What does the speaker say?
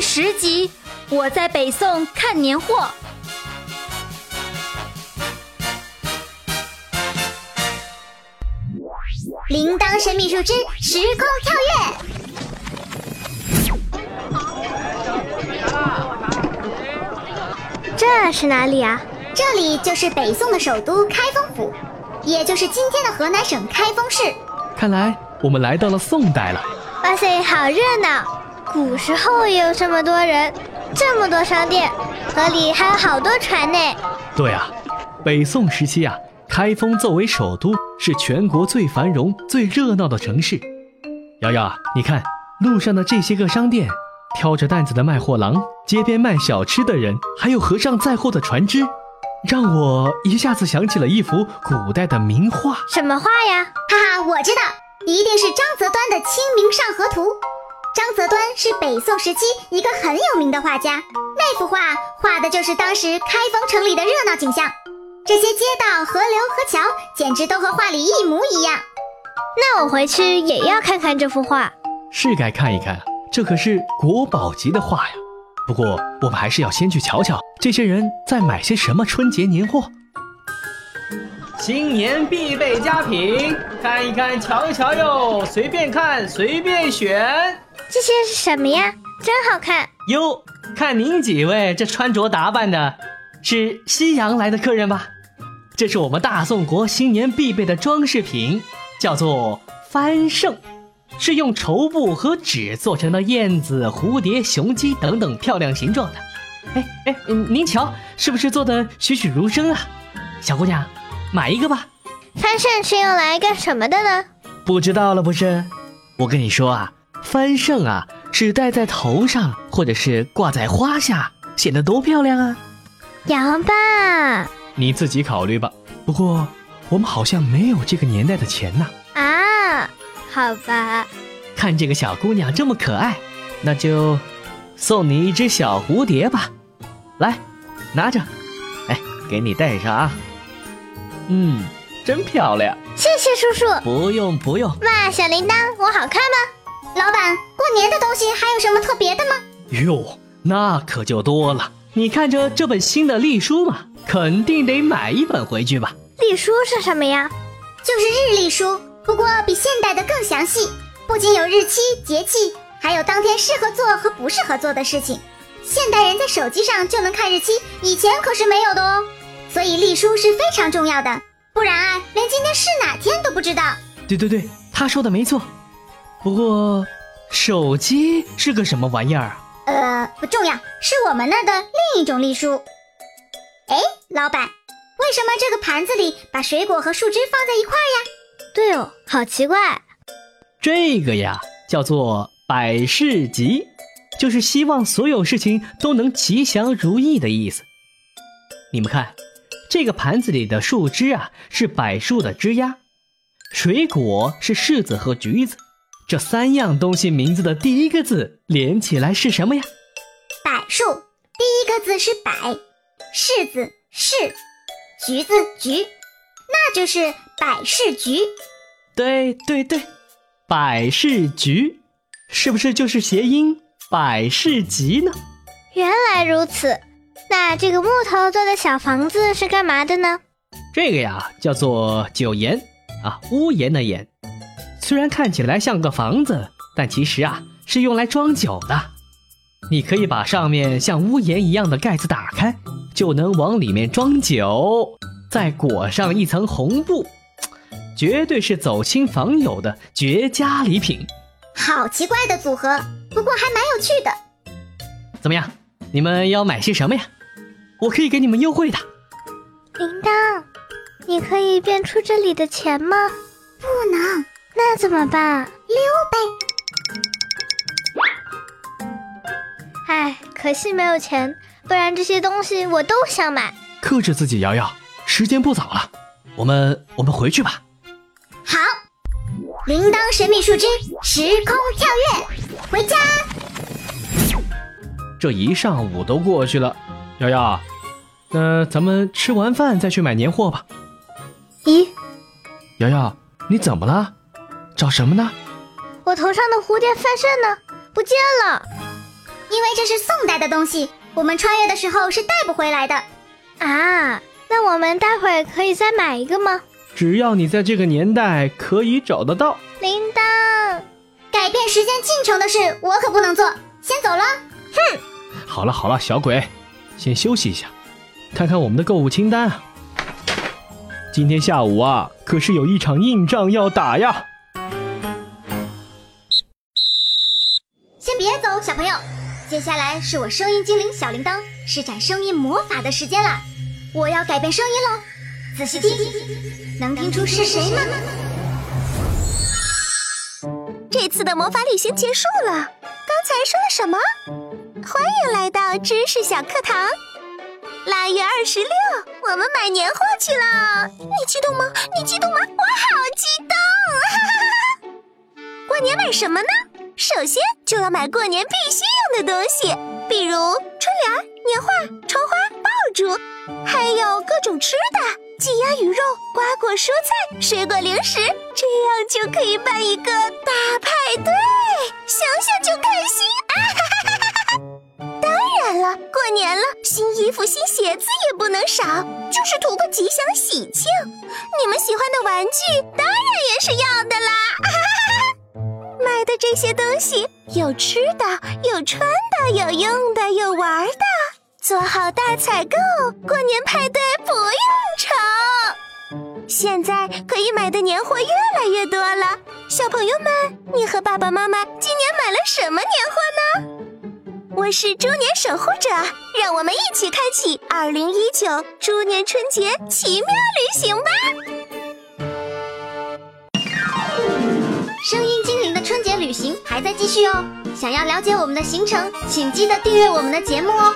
第十集，我在北宋看年货。铃铛神秘树枝时空跳跃。这是哪里啊？这里就是北宋的首都开封府，也就是今天的河南省开封市。看来我们来到了宋代了。哇塞，好热闹！古时候也有这么多人，这么多商店，河里还有好多船呢。对啊，北宋时期啊，开封作为首都，是全国最繁荣、最热闹的城市。瑶瑶，你看路上的这些个商店，挑着担子的卖货郎，街边卖小吃的人，还有河上载货的船只，让我一下子想起了一幅古代的名画。什么画呀？哈哈，我知道，一定是张择端的《清明上河图》。张择端是北宋时期一个很有名的画家，那幅画画的就是当时开封城里的热闹景象。这些街道、河流和桥，简直都和画里一模一样。那我回去也要看看这幅画，是该看一看，这可是国宝级的画呀。不过我们还是要先去瞧瞧这些人在买些什么春节年货。新年必备佳品，看一看，瞧一瞧哟，随便看，随便选。这些是什么呀？真好看哟！看您几位这穿着打扮的，是西洋来的客人吧？这是我们大宋国新年必备的装饰品，叫做翻胜，是用绸布和纸做成的燕子、蝴蝶、雄鸡等等漂亮形状的。哎哎，您瞧，是不是做的栩栩如生啊？小姑娘，买一个吧。翻胜是用来干什么的呢？不知道了不是？我跟你说啊。翻胜啊，是戴在头上，或者是挂在花下，显得多漂亮啊！杨爸，你自己考虑吧。不过我们好像没有这个年代的钱呐。啊，好吧。看这个小姑娘这么可爱，那就送你一只小蝴蝶吧。来，拿着，哎，给你戴上啊。嗯，真漂亮。谢谢叔叔。不用不用。哇，小铃铛，我好看吗？老板，过年的东西还有什么特别的吗？哟，那可就多了。你看着这本新的历书嘛，肯定得买一本回去吧。历书是什么呀？就是日历书，不过比现代的更详细。不仅有日期、节气，还有当天适合做和不适合做的事情。现代人在手机上就能看日期，以前可是没有的哦。所以历书是非常重要的，不然啊，连今天是哪天都不知道。对对对，他说的没错。不过，手机是个什么玩意儿啊？呃，不重要，是我们那儿的另一种历书。哎，老板，为什么这个盘子里把水果和树枝放在一块呀？对哦，好奇怪。这个呀，叫做百事吉，就是希望所有事情都能吉祥如意的意思。你们看，这个盘子里的树枝啊，是柏树的枝丫；水果是柿子和橘子。这三样东西名字的第一个字连起来是什么呀？柏树，第一个字是柏，柿子柿，橘子橘，那就是百事橘。对对对，百事橘，是不是就是谐音百事吉呢？原来如此，那这个木头做的小房子是干嘛的呢？这个呀，叫做九檐啊，屋檐的檐。虽然看起来像个房子，但其实啊是用来装酒的。你可以把上面像屋檐一样的盖子打开，就能往里面装酒，再裹上一层红布，绝对是走亲访友的绝佳礼品。好奇怪的组合，不过还蛮有趣的。怎么样？你们要买些什么呀？我可以给你们优惠的。铃铛，你可以变出这里的钱吗？不能。那怎么办？溜呗！哎，可惜没有钱，不然这些东西我都想买。克制自己，瑶瑶，时间不早了，我们我们回去吧。好，铃铛神秘树枝时空跳跃，回家。这一上午都过去了，瑶瑶，那咱们吃完饭再去买年货吧。咦，瑶瑶，你怎么了？找什么呢？我头上的蝴蝶翻身呢，不见了。因为这是宋代的东西，我们穿越的时候是带不回来的。啊，那我们待会可以再买一个吗？只要你在这个年代可以找得到。铃铛，改变时间进程的事我可不能做，先走了。哼，好了好了，小鬼，先休息一下，看看我们的购物清单啊。今天下午啊，可是有一场硬仗要打呀。接下来是我声音精灵小铃铛施展声音魔法的时间了，我要改变声音喽，仔细听，能听出是谁吗？这次的魔法旅行结束了，刚才说了什么？欢迎来到知识小课堂。腊月二十六，我们买年货去了，你激动吗？你激动吗？我好激动！过年买什么呢？首先就要买过年必须的东西，比如春联、年画、窗花、爆竹，还有各种吃的，鸡鸭鱼肉、瓜果蔬菜、水果零食，这样就可以办一个大派对，想想就开心啊！哈哈哈哈哈！当然了，过年了，新衣服、新鞋子也不能少，就是图个吉祥喜庆。你们喜欢的玩具，当然也是要！的这些东西有吃的，有穿的，有用的，有玩的，做好大采购，过年派对不用愁。现在可以买的年货越来越多了，小朋友们，你和爸爸妈妈今年买了什么年货呢？我是猪年守护者，让我们一起开启二零一九猪年春节奇妙旅行吧！的继续哦，想要了解我们的行程，请记得订阅我们的节目哦。